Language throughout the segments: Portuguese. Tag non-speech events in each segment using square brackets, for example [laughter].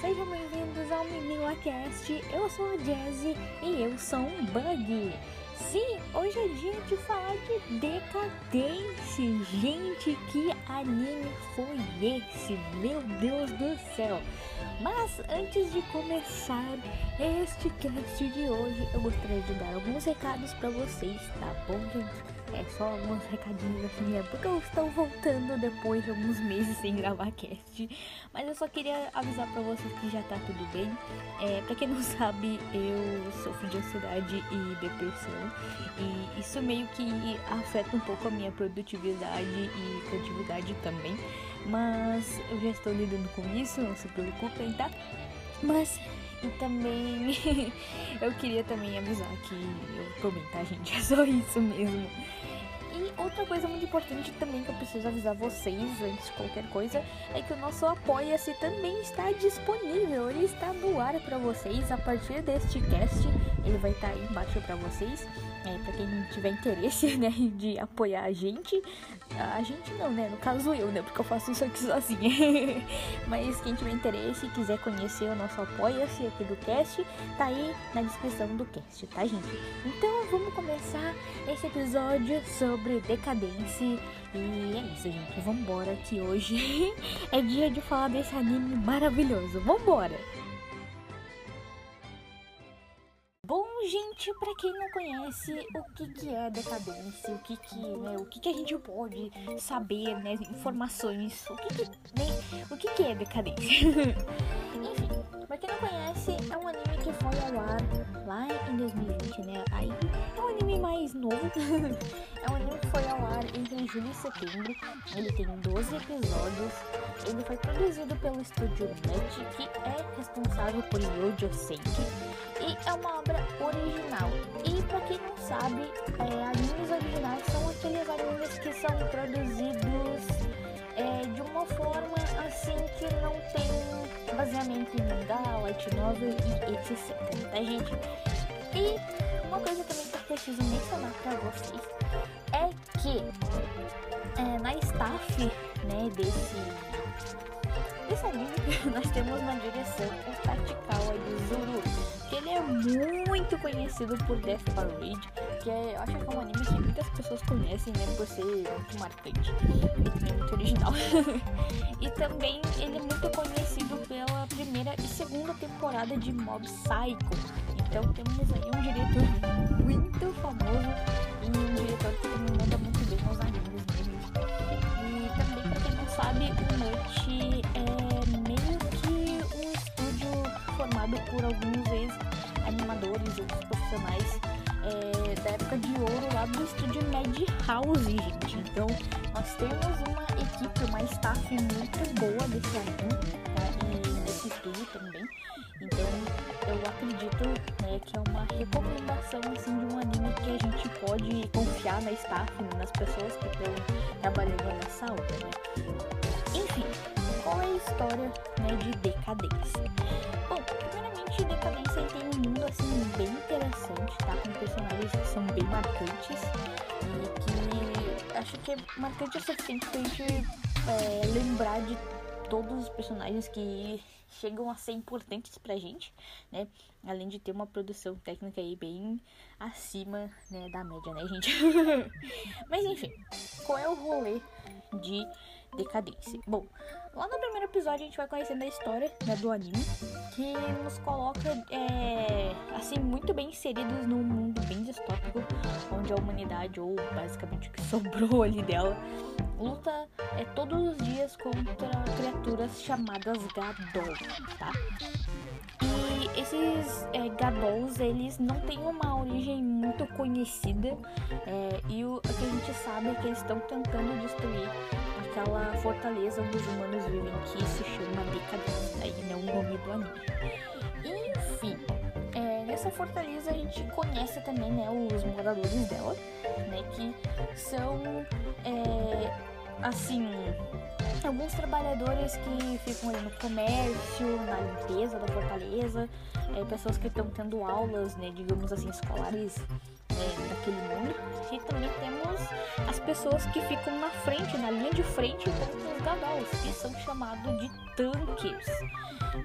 sejam bem-vindos ao MenilaCast. Eu sou a Jazzy e eu sou um bug. Sim, hoje é dia de falar de decadência. Gente, que anime foi esse? Meu Deus do céu! Mas antes de começar este cast de hoje, eu gostaria de dar alguns recados para vocês, tá bom, gente? É só alguns recadinhos assim, é porque eu estou voltando depois de alguns meses sem gravar cast. Mas eu só queria avisar pra vocês que já tá tudo bem. É, pra quem não [laughs] sabe, eu sofro de ansiedade e depressão. E isso meio que afeta um pouco a minha produtividade e criatividade também. Mas eu já estou lidando com isso, não se preocupem, tá? Mas e também [laughs] eu queria também avisar que eu tô bem, tá, gente? [laughs] É só isso mesmo. E outra coisa muito importante também que eu preciso avisar vocês antes de qualquer coisa é que o nosso Apoia-se também está disponível. Ele está no ar para vocês a partir deste cast. Ele vai estar tá aí embaixo para vocês. É, para quem tiver interesse, [laughs] né, de apoiar a gente. A gente não, né? No caso eu, né? Porque eu faço isso aqui sozinha. [laughs] Mas quem tiver interesse e quiser conhecer o nosso Apoia-se aqui do cast, tá aí na descrição do cast, tá, gente? Então vamos começar esse episódio sobre decadência. E é isso, gente. Vambora, que hoje [laughs] é dia de falar desse anime maravilhoso. Vambora! Bom, gente, para quem não conhece o que, que é decadência, o que que, né, o que que a gente pode saber, né, informações, o que que, né, o que que é decadência? [laughs] Enfim, pra quem não conhece, é um anime que foi ao ar lá em 2020, né, aí anime mais novo, [laughs] é um anime que foi ao ar entre julho e setembro, ele tem 12 episódios, ele foi produzido pelo estúdio NUT, que é responsável por Yojo Senki, e é uma obra original. E para quem não sabe, é, animes originais são aqueles animes que são produzidos é, de uma forma assim que não tem baseamento em mangá, light novel e etc. Tá, gente? E coisa também que eu preciso mencionar para vocês é que é, na staff né, desse, desse anime [laughs] nós temos na direção o Tachikawa de Zuru que ele é muito conhecido por Death Parade, que é, eu acho que é um anime que muitas pessoas conhecem, né, por ser muito marcante muito original. [laughs] e também ele é muito conhecido pela primeira e segunda temporada de Mob Psycho. Então temos aí um diretor muito famoso e um diretor que também manda muito bem nos animes mesmo. E também, pra quem não sabe, o Nut é meio que um estúdio formado por alguns ex-animadores outros profissionais é, da época de ouro lá do estúdio Madhouse, gente. Então, nós temos uma equipe, uma staff muito boa desse anime, tá? E desse estúdio também. Então, acredito né, que é uma recomendação assim, de um anime que a gente pode confiar na staff, nas pessoas que estão trabalhando nessa obra, né? Enfim, qual é a história né, de decadência? Bom, primeiramente, decadência tem um mundo assim bem interessante, tá? Com personagens que são bem marcantes e que acho que é marcante o suficiente pra gente é, lembrar de todos os personagens que chegam a ser importantes pra gente, né? Além de ter uma produção técnica aí bem acima né, da média, né, gente? [laughs] Mas enfim, qual é o rolê de decadência? Bom, lá no primeiro episódio a gente vai conhecendo a história né, do anime, que nos coloca é, assim muito bem inseridos num mundo bem distópico, onde a humanidade, ou basicamente o que [laughs] sobrou ali dela, luta é, todos os dias contra criaturas chamadas Gadol, tá? E esses é, eles não têm uma origem muito conhecida é, e o, o, que a gente sabe é que eles estão tentando destruir aquela fortaleza onde os humanos vivem, que se chama Decadência, aí não o nome do anime. Enfim, é, nessa fortaleza a gente conhece também né, os moradores dela, né, que são é, assim alguns trabalhadores que ficam aí no comércio, na limpeza da fortaleza, é, pessoas que estão tendo aulas, né, digamos assim, escolares é, daquele mundo. E também temos as pessoas que ficam na frente, na linha de frente contra os Gadolls, que são chamados de tanques.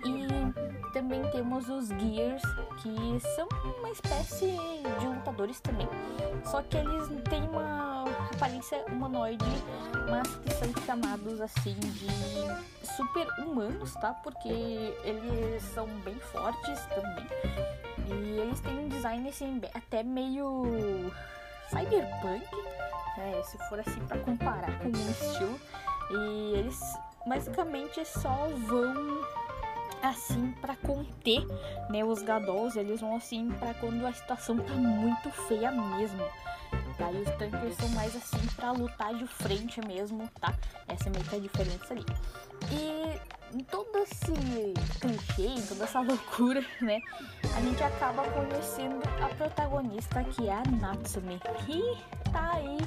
E também temos os Gears, que são uma espécie de lutadores também. Só que eles têm uma aparência humanoide, mas que são chamados assim de super humanos, tá? Porque eles são bem fortes também. E eles têm um design assim, até meio cyberpunk, né? se for assim para comparar com o estilo. E eles basicamente só vão assim para conter, né, os gadolls, eles vão assim para quando a situação tá muito feia mesmo. E os tanques são mais assim para lutar de frente mesmo, tá? Essa é meio que a diferença ali. E todo esse clichê, toda essa [laughs] loucura, né? A gente acaba conhecendo a protagonista que é a Natsume, que tá aí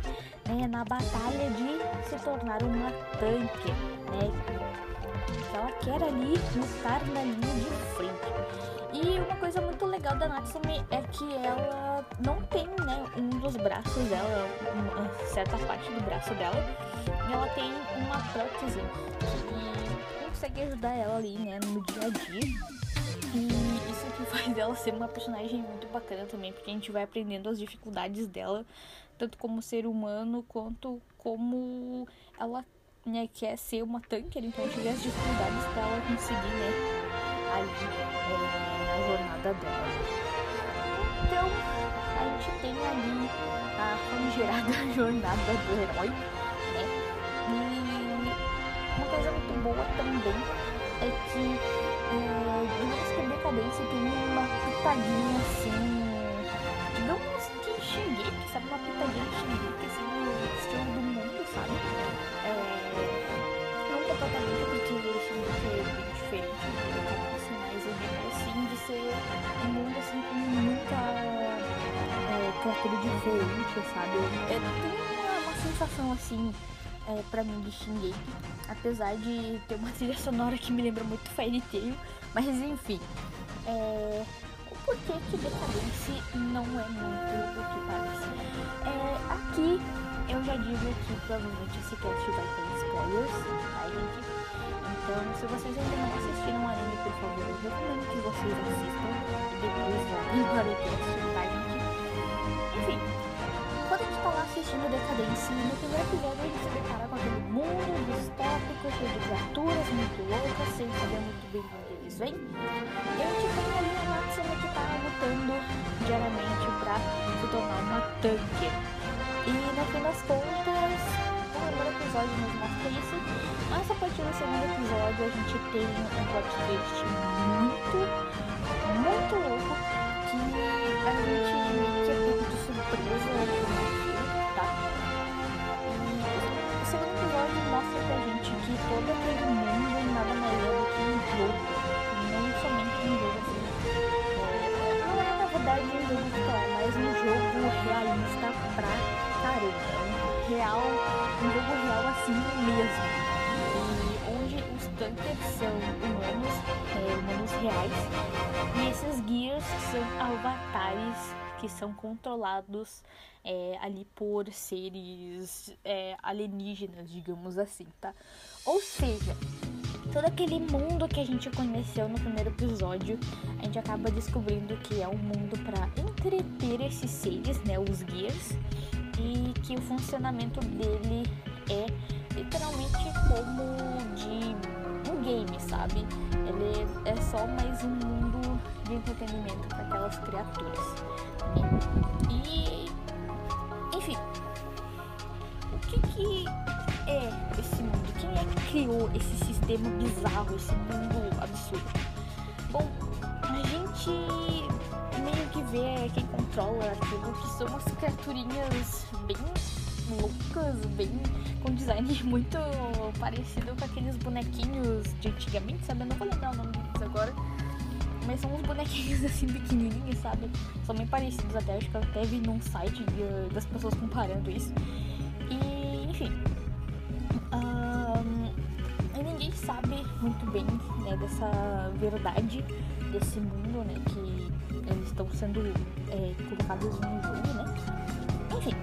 né, na batalha de se tornar uma tanque, né? Ela quer ali lutar na linha de frente. E uma coisa muito legal da Natsume é que ela não tem, né, um dos braços dela, uma certa parte do braço dela, e ela tem uma prótese. Que consegue ajudar ela ali, né, no dia a dia. E isso que [laughs] faz dela ser uma personagem muito bacana também, porque a gente vai aprendendo as dificuldades dela, tanto como ser humano quanto como ela né, quer ser uma tanker, então a gente vê as dificuldades para ela conseguir, né, dela. Então, a gente tem ali a famigerada [laughs] jornada do herói, né, e uma coisa muito boa também é que é, digamos que Decadência tem uma pitadinha assim, digamos que Shingeki, sabe, uma pitadinha de Shingeki, assim, no estilo do mundo, sabe? completamente porque esse do assim, mas eu digo assim de ser um mundo assim com muita é, criatura diferente, sabe? É, tem uma, uma sensação assim é, pra mim de Shingeki, apesar de ter uma [laughs] trilha sonora que me lembra muito Fairy Tail, mas enfim. É, o porquê que Decadence não é muito o que parece? É, aqui eu já digo que provavelmente esse cast vai ter spoilers, tá, gente? Então, se vocês ainda não assistiram o anime, por favor, eu recomendo que vocês assistam e depois voltem [laughs] para o cast, tá, gente? Enfim, quando a gente tá lá assistindo Decadência, no primeiro episódio a gente se depara com aquele mundo distópico, cheio de criaturas muito loucas, sem saber muito bem de onde eles vêm. E a gente tem ali a Natsuma que tá lutando diariamente pra se tornar uma tanque. E no fim das contas, episódio nos mostra isso, mas a partir do segundo episódio a gente tem um plot twist muito, muito louco que a gente meio que é pego de surpresa no tá? E o segundo episódio mostra pra gente que todo aquele mundo nada mais é do que um jogo, não somente um jogo assim. É, não é na verdade um jogo de mas um jogo realista pra caramba. Real, um jogo real assim mesmo. E onde os tankers são humanos, é, humanos reais, e esses gears são avatares que são controlados é, ali por seres é, alienígenas, digamos assim, tá? Ou seja, todo aquele mundo que a gente conheceu no primeiro episódio, a gente acaba descobrindo que é um mundo para entreter esses seres, né, os gears, e que o funcionamento dele é literalmente como de um game, sabe? Ele é só mais um mundo de entretenimento para aquelas criaturas. E enfim, o que que é esse mundo? Quem é que criou esse sistema bizarro, esse mundo absurdo? Bom, a gente meio que vê quem controla aquilo, que são umas criaturinhas bem loucas, bem com design [laughs] muito parecido com aqueles bonequinhos de antigamente, sabe? Eu não vou lembrar o nome deles agora. Mas são uns bonequinhos [laughs] assim pequenininhos, sabe? São bem parecidos até, acho que eu até vi num site de, das pessoas comparando isso. E, enfim. Sabe muito bem né, dessa verdade desse mundo, né? Que eles estão sendo é, colocados no jogo, né? Enfim.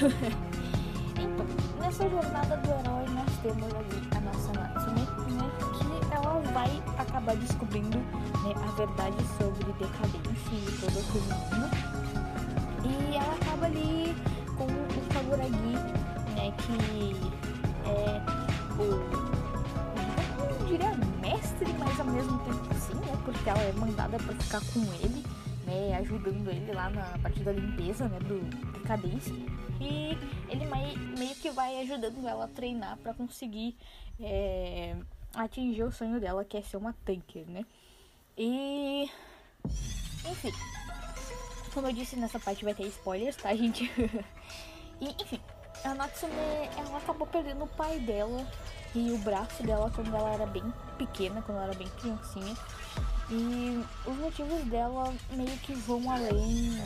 [laughs] então, nessa jornada do herói nós temos ali a nossa Natsume, né? Que ela vai acabar descobrindo né, a verdade sobre decadência e todo aquele mundo. E ela acaba ali com o Kaguragi, né? Que é o mesmo tempo sim, né? Porque ela é mandada para ficar com ele, né? Ajudando ele lá na parte da limpeza, né? Do decadência. E ele meio que vai ajudando ela a treinar para conseguir é, atingir o sonho dela, que é ser uma tanker, né? E. Enfim. Como eu disse, nessa parte vai ter spoilers, tá, gente? [laughs] e, enfim, a Natsume, ela acabou perdendo o pai dela e o braço dela quando ela era bem pequena, quando ela era bem criancinha. E os motivos dela meio que vão além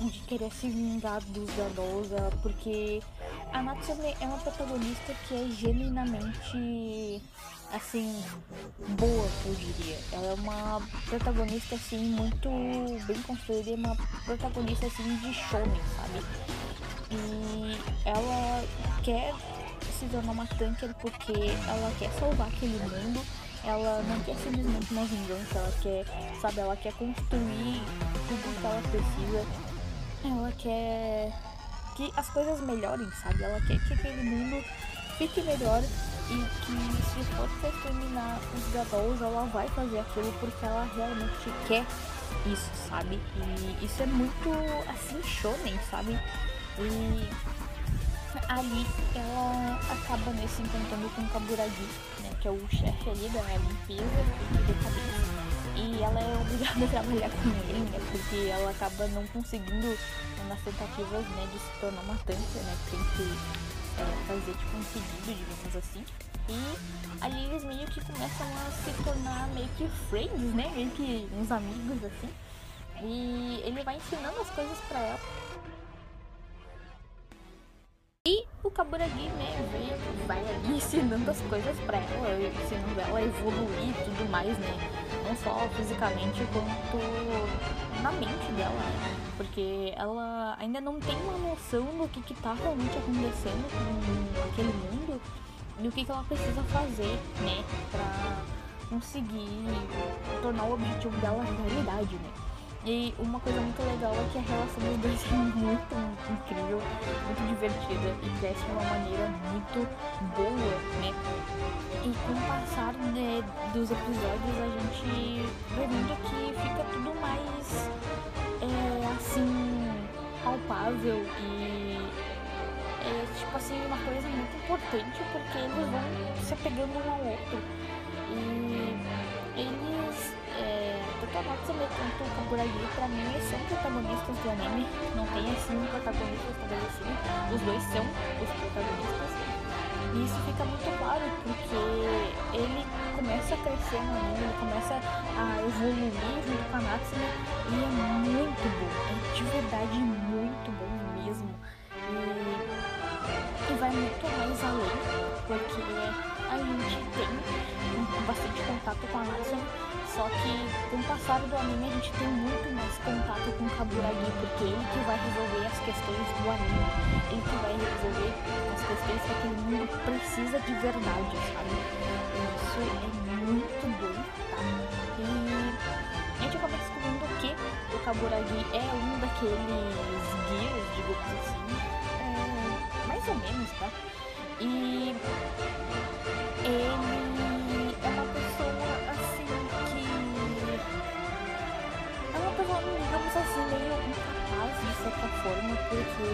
de querer se vingar dos Gadosa, porque a Natsume é uma protagonista que é genuinamente assim boa, eu diria. Ela é uma protagonista assim muito bem construída, uma protagonista assim de shonen, sabe? E ela quer se tornar uma tanker porque ela quer salvar aquele mundo. Ela não quer simplesmente uma vingança, ela quer, sabe, ela quer construir tudo que ela precisa. Ela quer que as coisas melhorem, sabe? Ela quer que aquele mundo fique melhor e que se for pra exterminar os Gadols, ela vai fazer aquilo porque ela realmente quer isso, sabe? E isso é muito assim shonen, sabe? E ali ela acaba né, se encontrando com o Kaburagi, né, que é o chefe ali da limpeza e decadência. E ela é obrigada [laughs] a trabalhar com ele, né, porque ela acaba não conseguindo nas tentativas né, de se tornar uma tanque, né, tem que é, fazer tipo um pedido, digamos assim. E ali eles meio que começam a se tornar meio que friends, né, meio que uns amigos assim. E ele vai ensinando as coisas pra ela e o Kaburagi, né, vem, vai ali [laughs] ensinando as coisas pra ela, ensinando ela a evoluir e tudo mais, né? Não só fisicamente, quanto na mente dela, né? Porque ela ainda não tem uma noção do que, que tá realmente acontecendo com aquele mundo e o que, que ela precisa fazer, né, pra conseguir tornar o objetivo dela realidade, né? E uma coisa muito legal é que a relação dos dois [laughs] é muito incrível, muito divertida e cresce de uma maneira muito boa, né? E com o passar né, dos episódios a gente vai vendo que fica tudo mais é, assim palpável e é tipo assim uma coisa muito importante porque eles vão se apegando um ao outro. E eles é, tanto o Kaburagi, pra mim, são protagonistas do anime. Não tem assim um protagonista estabelecido. Os dois são os protagonistas. E isso fica muito claro porque ele começa a crescer no anime, ele começa a evoluir junto com a Natsume e é muito bom. É de verdade muito bom mesmo. E, e vai muito mais além, porque a gente tem bastante contato com a Natsume só que com o passar do anime a gente tem muito mais contato com o Kaburagi, porque ele que vai resolver as questões do anime. Ele que vai resolver as questões que aquele mundo precisa de verdade, sabe? Isso é muito bom, tá? E a gente acaba descobrindo que o Kaburagi é um daqueles guias, digamos assim. É, mais ou menos, tá? E ele é uma pessoa digamos assim, meio incapaz de certa forma, porque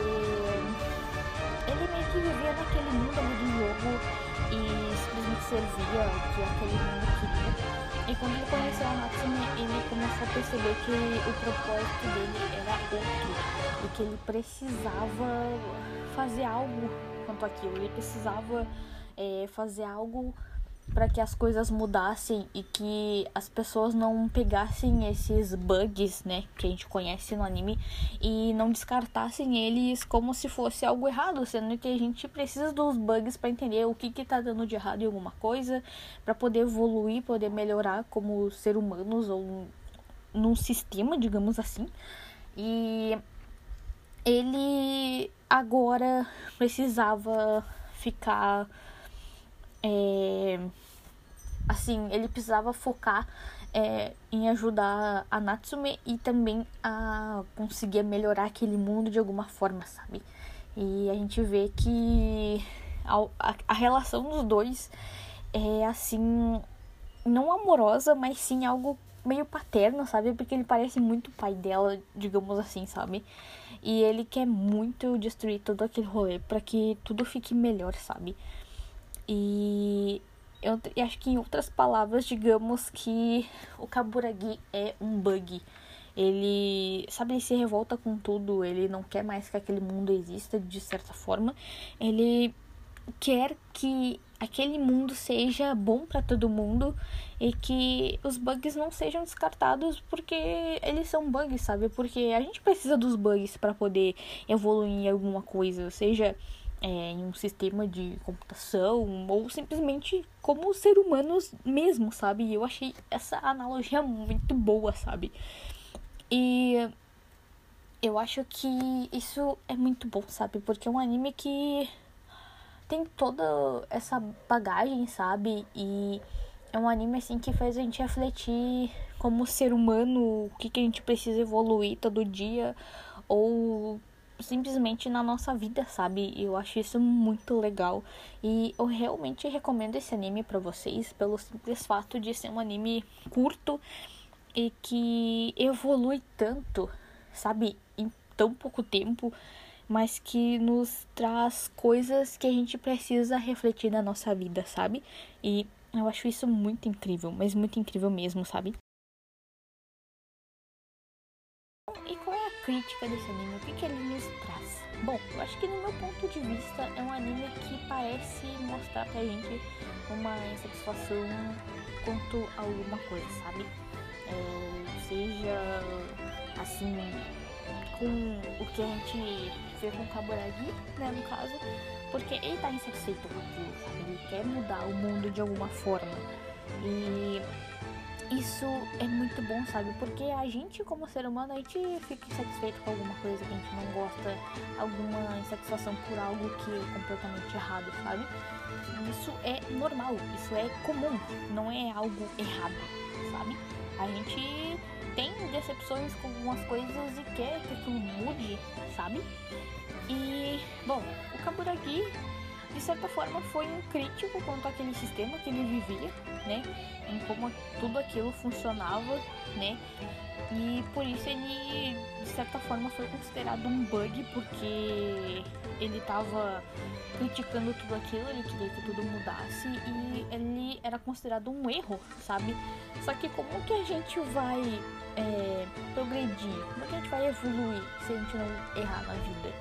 ele meio que vivia naquele mundo ali do jogo e simplesmente servia o que aquele mundo queria. E quando ele conheceu a Natsume, ele começou a perceber que o propósito dele era outro e que ele precisava fazer algo quanto aquilo. Ele precisava é, fazer algo para que as coisas mudassem e que as pessoas não pegassem esses bugs, né, que a gente conhece no anime e não descartassem eles como se fosse algo errado, sendo que a gente precisa dos bugs para entender o que que tá dando de errado em alguma coisa, para poder evoluir, poder melhorar como ser humanos ou num sistema, digamos assim. E ele agora precisava ficar é, assim, ele precisava focar é, em ajudar a Natsume e também a conseguir melhorar aquele mundo de alguma forma, sabe? E a gente vê que a, a, a relação dos dois é assim, não amorosa, mas sim algo meio paterno, sabe? Porque ele parece muito pai dela, digamos assim, sabe? E ele quer muito destruir todo aquele rolê para que tudo fique melhor, sabe? E eu, eu acho que em outras palavras, digamos que o Kaburagi é um bug. Ele, sabe, ele se revolta com tudo, ele não quer mais que aquele mundo exista de certa forma. Ele quer que aquele mundo seja bom para todo mundo e que os bugs não sejam descartados porque eles são bugs, sabe? Porque a gente precisa dos bugs para poder evoluir em alguma coisa, seja é, em um sistema de computação ou simplesmente como ser humanos mesmo, sabe? Eu achei essa analogia muito boa, sabe? E eu acho que isso é muito bom, sabe? Porque é um anime que tem toda essa bagagem, sabe? E é um anime assim que faz a gente refletir como ser humano, o que, que a gente precisa evoluir todo dia ou simplesmente na nossa vida, sabe? Eu acho isso muito legal e eu realmente recomendo esse anime para vocês pelo simples fato de ser um anime curto e que evolui tanto, sabe? Em tão pouco tempo, mas que nos traz coisas que a gente precisa refletir na nossa vida, sabe? E eu acho isso muito incrível, mas muito incrível mesmo, sabe? Crítica desse anime? O que, que ele nos traz? Bom, eu acho que no meu ponto de vista é um anime que parece mostrar pra gente uma insatisfação quanto a alguma coisa, sabe? É, seja assim com o que a gente vê com o Kaburagi, né, no caso, porque ele tá insatisfeito com aquilo, sabe? Ele quer mudar o mundo de alguma forma. E isso é muito bom, sabe? Porque a gente, como ser humano, a gente fica insatisfeito com alguma coisa que a gente não gosta, alguma insatisfação por algo que é completamente errado, sabe? Isso é normal, isso é comum, não é algo errado, sabe? A gente tem decepções com algumas coisas e quer que aquilo mude, sabe? E, bom, o Kaburagi de certa forma foi um crítico quanto àquele sistema que ele vivia, né? Em como tudo aquilo funcionava, né? E por isso ele, de certa forma, foi considerado um bug, porque ele estava criticando tudo aquilo, ele queria que tudo mudasse e ele era considerado um erro, sabe? Só que como que a gente vai é, progredir? Como que a gente vai evoluir se a gente não errar na vida?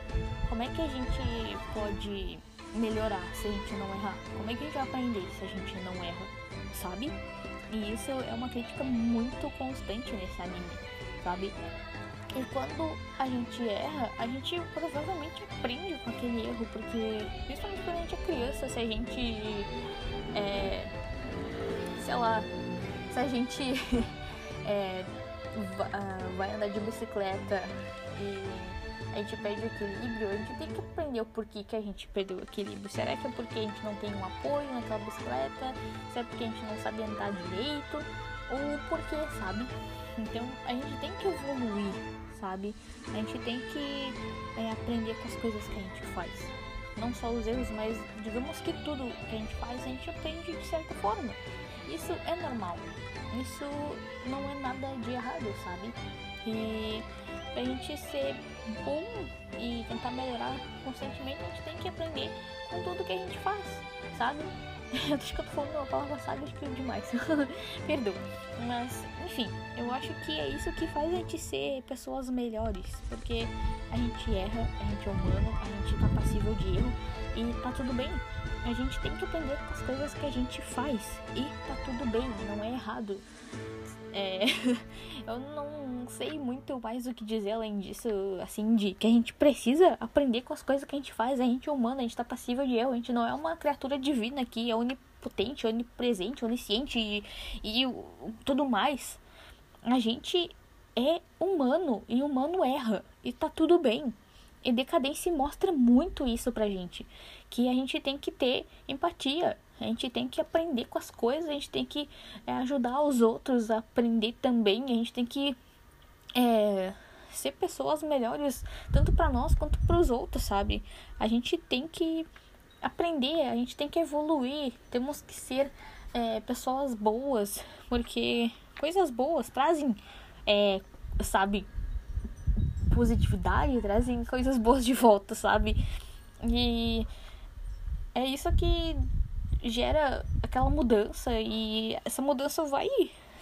Como é que a gente pode melhorar se a gente não errar? Como é que a gente vai aprender se a gente não erra, sabe? E isso é uma crítica muito constante nesse anime, sabe? E quando a gente erra, a gente provavelmente aprende com aquele erro, porque principalmente quando a gente é criança, se a gente é, sei lá, se a gente [laughs] é, vai andar de bicicleta e a gente perde o equilíbrio, a gente tem que aprender o porquê que a gente perdeu o equilíbrio. Será que é porque a gente não tem um apoio naquela bicicleta? Será porque a gente não sabe andar direito? Ou porquê, sabe? Então a gente tem que evoluir, sabe? A gente tem que é, aprender com as coisas que a gente faz. Não só os erros, mas digamos que tudo que a gente faz a gente aprende de certa forma. Isso é normal. Isso não é nada de errado, sabe? E pra gente ser bom e tentar melhorar constantemente, a gente tem que aprender com tudo que a gente faz, sabe? Eu acho que eu tô falando uma palavra sábia, acho que demais. [laughs] Perdão. Mas, enfim, eu acho que é isso que faz a gente ser pessoas melhores. Porque a gente erra, a gente é humano, a gente tá passível de erro e tá tudo bem, a gente tem que aprender com as coisas que a gente faz. E tá tudo bem, não é errado. É, [laughs] eu não sei muito mais o que dizer além disso, assim, de que a gente precisa aprender com as coisas que a gente faz. A gente é humano, a gente tá passível de erro, a gente não é uma criatura divina que é onipotente, onipresente, onisciente e, e tudo mais. A gente é humano e humano erra e tá tudo bem. E decadência mostra muito isso pra gente, que a gente tem que ter empatia, a gente tem que aprender com as coisas, a gente tem que é, ajudar os outros a aprender também, a gente tem que é, ser pessoas melhores, tanto para nós quanto para os outros, sabe? A gente tem que aprender, a gente tem que evoluir, temos que ser é, pessoas boas, porque coisas boas trazem, é, sabe, positividade, trazem coisas boas de volta, sabe? E é isso que gera aquela mudança e essa mudança vai,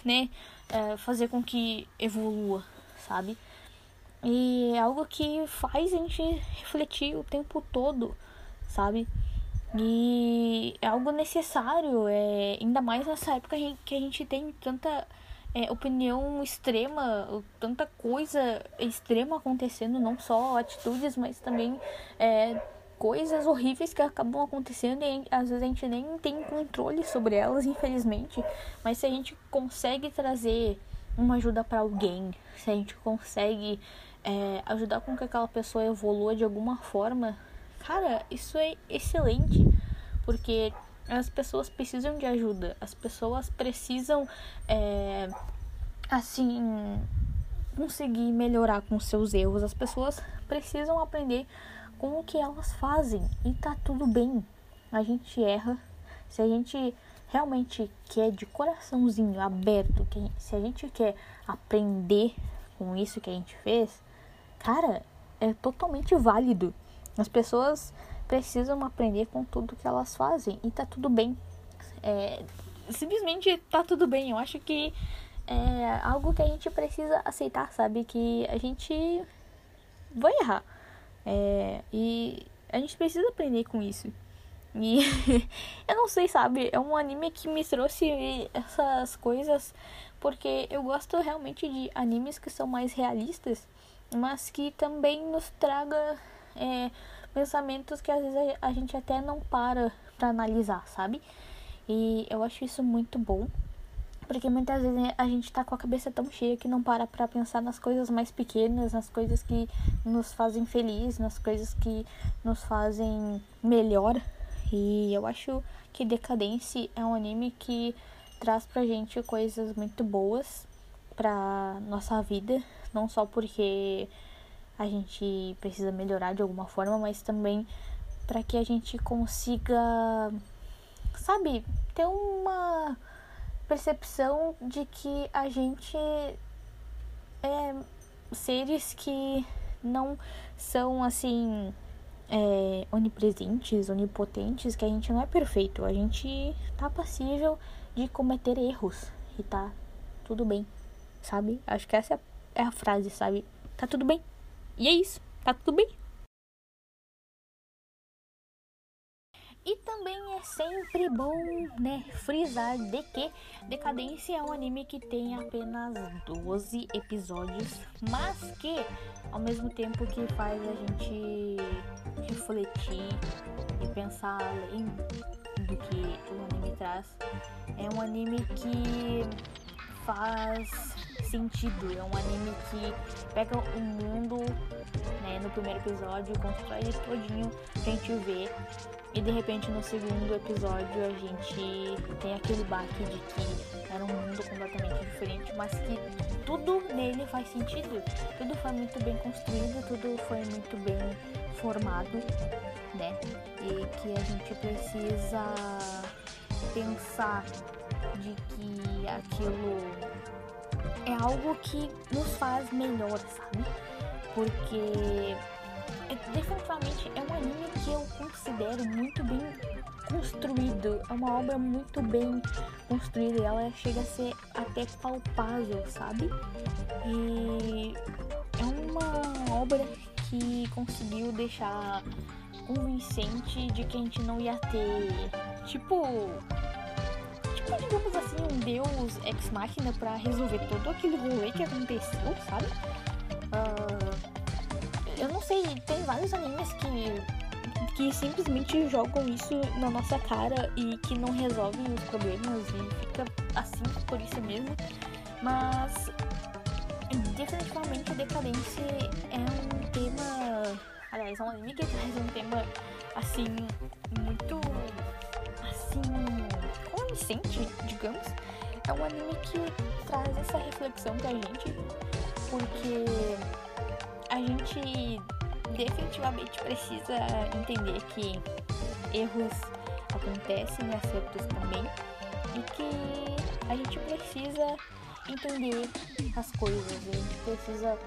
né, é, fazer com que evolua, sabe? E é algo que faz a gente refletir o tempo todo, sabe? E é algo necessário, é, ainda mais nessa época que a gente tem tanta é, opinião extrema, tanta coisa extrema acontecendo, não só atitudes, mas também é, coisas horríveis que acabam acontecendo e às vezes a gente nem tem controle sobre elas, infelizmente. Mas se a gente consegue trazer uma ajuda para alguém, se a gente consegue é, ajudar com que aquela pessoa evolua de alguma forma, cara, isso é excelente, porque as pessoas precisam de ajuda, as pessoas precisam, é, assim, conseguir melhorar com seus erros, as pessoas precisam aprender com o que elas fazem e tá tudo bem. A gente erra, se a gente realmente quer de coraçãozinho aberto, que, se a gente quer aprender com isso que a gente fez, cara, é totalmente válido. As pessoas precisam aprender com tudo que elas fazem e tá tudo bem. É, simplesmente tá tudo bem. Eu acho que é algo que a gente precisa aceitar, sabe? Que a gente vai errar. É, e a gente precisa aprender com isso. E [laughs] eu não sei, sabe? É um anime que me trouxe essas coisas porque eu gosto realmente de animes que são mais realistas, mas que também nos traga é, pensamentos que às vezes a gente até não para para analisar, sabe? E eu acho isso muito bom, porque muitas vezes a gente tá com a cabeça tão cheia que não para pra pensar nas coisas mais pequenas, nas coisas que nos fazem feliz, nas coisas que nos fazem melhor. E eu acho que Decadence é um anime que traz pra gente coisas muito boas pra nossa vida, não só porque a gente precisa melhorar de alguma forma, mas também para que a gente consiga, sabe, ter uma percepção de que a gente é seres que não são assim é, onipresentes, onipotentes, que a gente não é perfeito, a gente tá passível de cometer erros e tá tudo bem, sabe? Acho que essa é a frase, sabe? Tá tudo bem. E é isso, tá tudo bem. E também é sempre bom, né, frisar de que Decadência é um anime que tem apenas 12 episódios, mas que ao mesmo tempo que faz a gente refletir e pensar além do que o anime traz, é um anime que faz sentido. É um anime que pega o mundo, né, no primeiro episódio, constrói ele todinho pra gente ver. E de repente no segundo episódio a gente tem aquele baque de que era um mundo completamente diferente, mas que tudo nele faz sentido. Tudo foi muito bem construído, tudo foi muito bem formado, né? E que a gente precisa pensar de que aquilo é algo que nos faz melhor, sabe? Porque definitivamente é um anime que eu considero muito bem construído. É uma obra muito bem construída. Ela chega a ser até palpável, sabe? E é uma obra que conseguiu deixar convincente de que a gente não ia ter, tipo, tipo, digamos assim, um deus ex-máquina pra resolver todo aquele rolê que aconteceu, sabe? Uh, eu não sei, tem vários animes que que simplesmente jogam isso na nossa cara e que não resolvem os problemas e fica assim por isso mesmo. Mas definitivamente a decadência é um tema. Aliás, é um anime que traz um tema assim muito assim convincente, digamos. É um anime que traz essa reflexão pra gente, porque a gente definitivamente precisa entender que erros acontecem, acertos também, e que a gente precisa entender as coisas, a gente precisa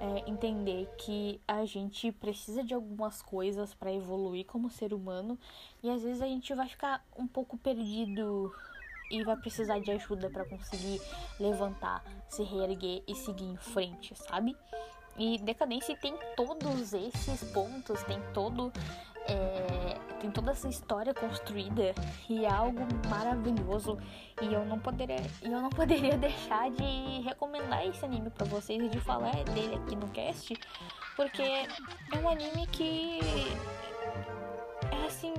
é, entender que a gente precisa de algumas coisas para evoluir como ser humano e às vezes a gente vai ficar um pouco perdido e vai precisar de ajuda para conseguir levantar, se reerguer e seguir em frente, sabe? E Decadência tem todos esses pontos, tem todo é, tem toda essa história construída e é algo maravilhoso. E eu não poderia eu não [laughs] poderia deixar de recomendar esse anime para vocês e de falar dele aqui no cast porque é um anime que é assim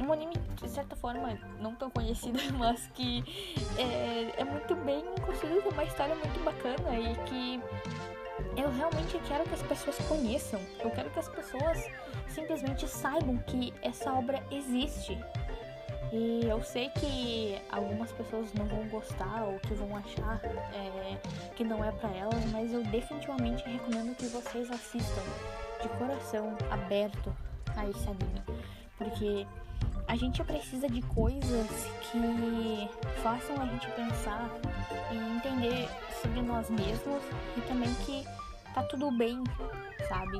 um anime de certa forma não tão conhecido [laughs] mas que é, é muito bem construído uma história muito bacana e que eu realmente quero que as pessoas conheçam. Eu quero que as pessoas simplesmente saibam que essa obra existe. E eu sei que algumas pessoas não vão gostar ou que vão achar é, que não é para elas, mas eu definitivamente recomendo que vocês assistam de coração aberto a esse anime. Porque a gente precisa de coisas que façam a gente pensar e entender sobre nós mesmos e também que tá tudo bem, sabe?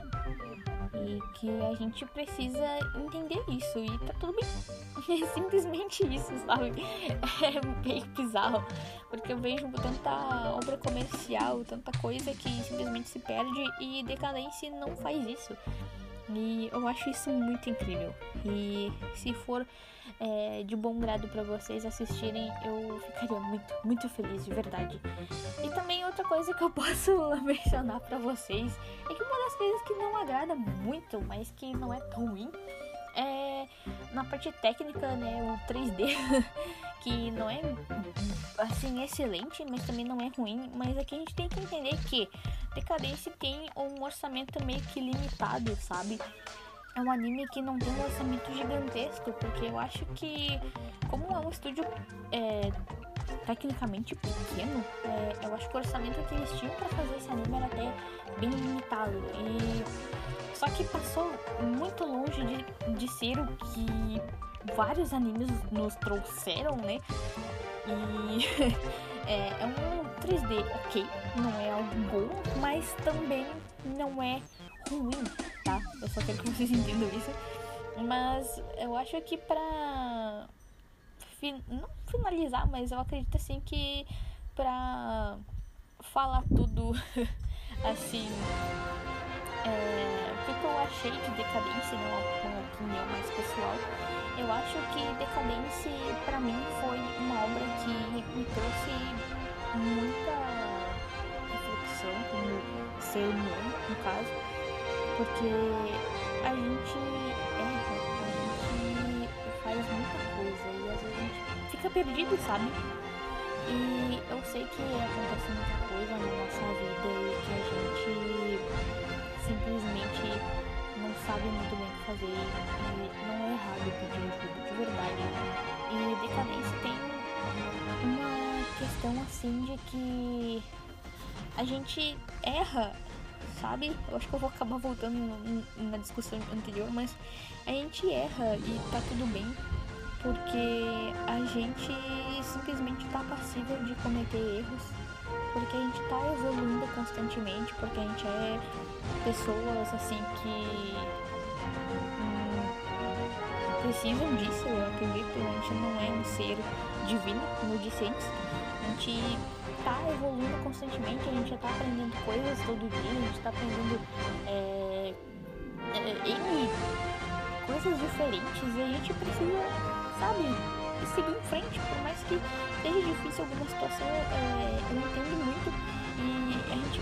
E que a gente precisa entender isso e tá tudo bem. [laughs] É simplesmente isso, sabe? É meio bizarro. Porque eu vejo tanta obra comercial, tanta coisa que simplesmente se perde e Decadência não faz isso. E eu acho isso muito incrível. E se for é, de bom grado para vocês assistirem, eu ficaria muito, muito feliz, de verdade. E também outra coisa que eu [laughs] posso mencionar para vocês é que uma das coisas que não agrada muito, mas que não é tão ruim, é na parte técnica, né, o 3D, [laughs] que não é assim excelente, mas também não é ruim, mas aqui a gente tem que entender que Decadência tem um orçamento meio que limitado, sabe? é um anime que não tem um orçamento gigantesco, porque eu acho que, como é um estúdio é, tecnicamente pequeno, é, eu acho que o orçamento que eles tinham para fazer esse anime era até bem limitado. E só que passou muito longe de, de ser o que vários animes nos trouxeram, né? E [laughs] é, é um 3D ok, não é algo bom, mas também não é ruim, tá? Eu só quero que vocês [laughs] entendam isso. Mas eu acho que pra. Fin... Não finalizar, mas eu acredito assim que pra falar tudo [laughs] assim. É, o que, eu achei de decadência, né? Uma, uma opinião mais pessoal. Eu acho que Decadência, pra mim, foi uma obra que me trouxe muita reflexão como ser humano, no caso porque a gente erra, fica perdido, sabe? E eu sei que acontece muita coisa na nossa vida e que a gente simplesmente não sabe muito bem o que fazer e não é errado pedir ajuda, de verdade. E decadência tem uma questão assim de que a gente erra sabe? Eu acho que eu vou acabar voltando na discussão anterior, mas a gente erra e tá tudo bem, porque a gente simplesmente tá passível de cometer erros, porque a gente tá evoluindo constantemente, porque a gente é pessoas assim que hum, precisam disso, eu acredito, a gente não é um ser divino, como eu disse antes, a gente tá evoluindo constantemente, a gente já tá aprendendo coisas todo dia, a gente tá aprendendo é, é, coisas diferentes e a gente precisa, sabe, seguir em frente, por mais que seja difícil alguma situação, é, eu entendo muito e a gente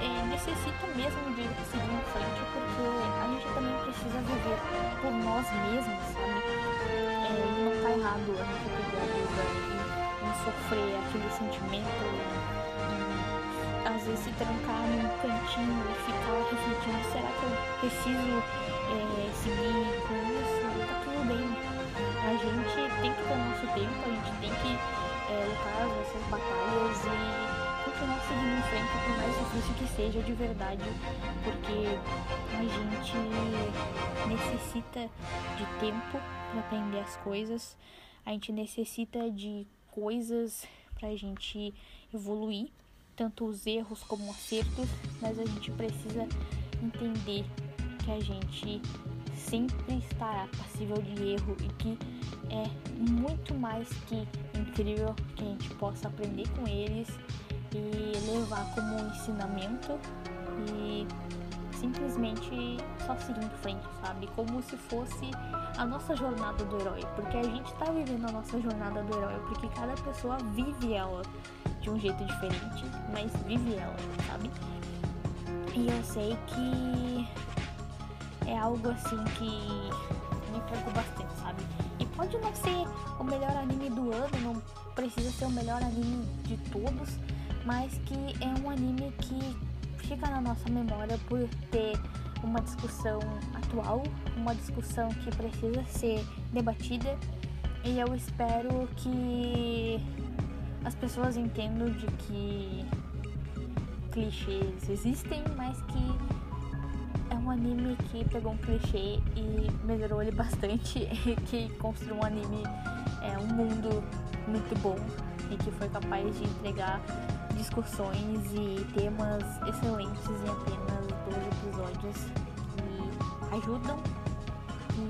é, necessita mesmo de seguir em frente porque a gente também precisa viver por nós mesmos, sabe? É, não tá errado a gente pegar ajuda e sofrer aquele sentimento e às vezes se trancar num cantinho e ficar refletindo, será que eu preciso é, seguir com gente tem que ter o nosso tempo, a gente tem que é, lutar as nossas batalhas e continuar seguindo em frente, por mais difícil que seja de verdade, porque a gente necessita de tempo para aprender as coisas, a gente necessita de coisas para a gente evoluir, tanto os erros como acertos, mas a gente precisa entender que a gente sempre estará passível de erro e que é muito mais que incrível que a gente possa aprender com eles e levar como ensinamento e simplesmente só seguir em frente, sabe? Como se fosse a nossa jornada do herói, porque a gente tá vivendo a nossa jornada do herói, porque cada pessoa vive ela de um jeito diferente, mas vive ela, sabe? E eu sei que é algo assim que me preocupa bastante, sabe? E pode não ser o melhor anime do ano, não precisa ser o melhor anime de todos, mas que é um anime que fica na nossa memória por ter uma discussão atual, uma discussão que precisa ser debatida e eu espero que as pessoas entendam de que clichês existem, mas que anime que pegou um clichê e melhorou ele bastante [laughs] e que construiu um anime, é um mundo muito bom e que foi capaz de entregar discussões e temas excelentes em apenas dois episódios que ajudam, que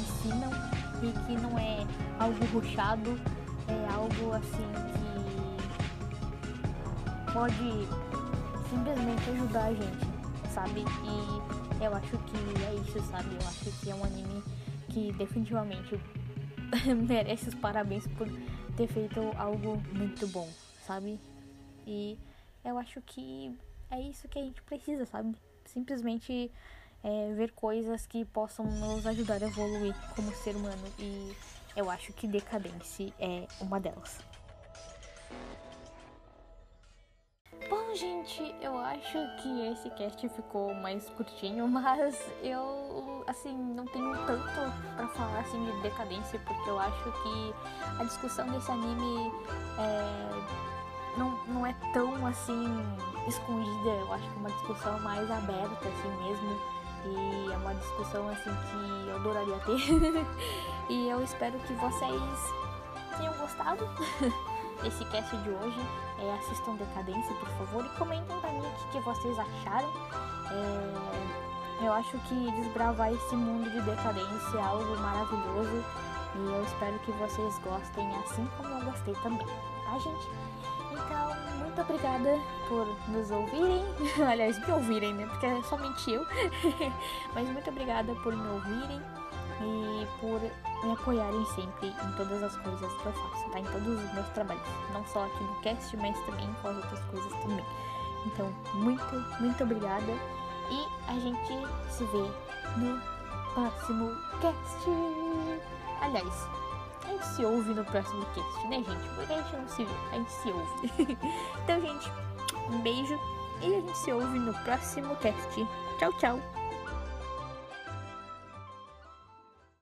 ensinam e que não é algo ruchado, é algo assim que pode simplesmente ajudar a gente, sabe? E eu acho que é isso, sabe? Eu acho que é um anime que definitivamente [laughs] merece os parabéns por ter feito algo muito bom, sabe? E eu acho que é isso que a gente precisa, sabe? Simplesmente é, ver coisas que possam nos ajudar a evoluir como ser humano. E eu acho que Decadência é uma delas. Gente, eu acho que esse cast ficou mais curtinho, [laughs] mas eu, assim, não tenho tanto para falar, assim, de decadência, porque eu acho que a discussão desse anime é não, não é tão assim escondida, eu acho que é uma discussão mais aberta assim mesmo. E é uma discussão assim que eu adoraria ter. [laughs] e eu espero que vocês tenham gostado [laughs] desse cast de hoje. É, assistam Decadência, por favor, e comentem mim o que, que vocês acharam. É, eu acho que desbravar esse mundo de decadência é algo maravilhoso. E eu espero que vocês gostem assim como eu gostei também, tá, gente? Então, muito obrigada por nos ouvirem. [laughs] Aliás, me ouvirem, né? Porque é somente eu. [laughs] Mas muito obrigada por me ouvirem e por me apoiarem sempre em todas as coisas que eu faço, tá? Em todos os meus trabalhos. Não só aqui no cast, mas também com as outras coisas também. Então, muito, muito obrigada. E a gente se vê no próximo cast. Aliás, a gente se ouve no próximo cast, né, gente? Porque a gente não se vê, a gente se ouve. [laughs] então, gente, um beijo e a gente se ouve no próximo cast. Tchau, tchau!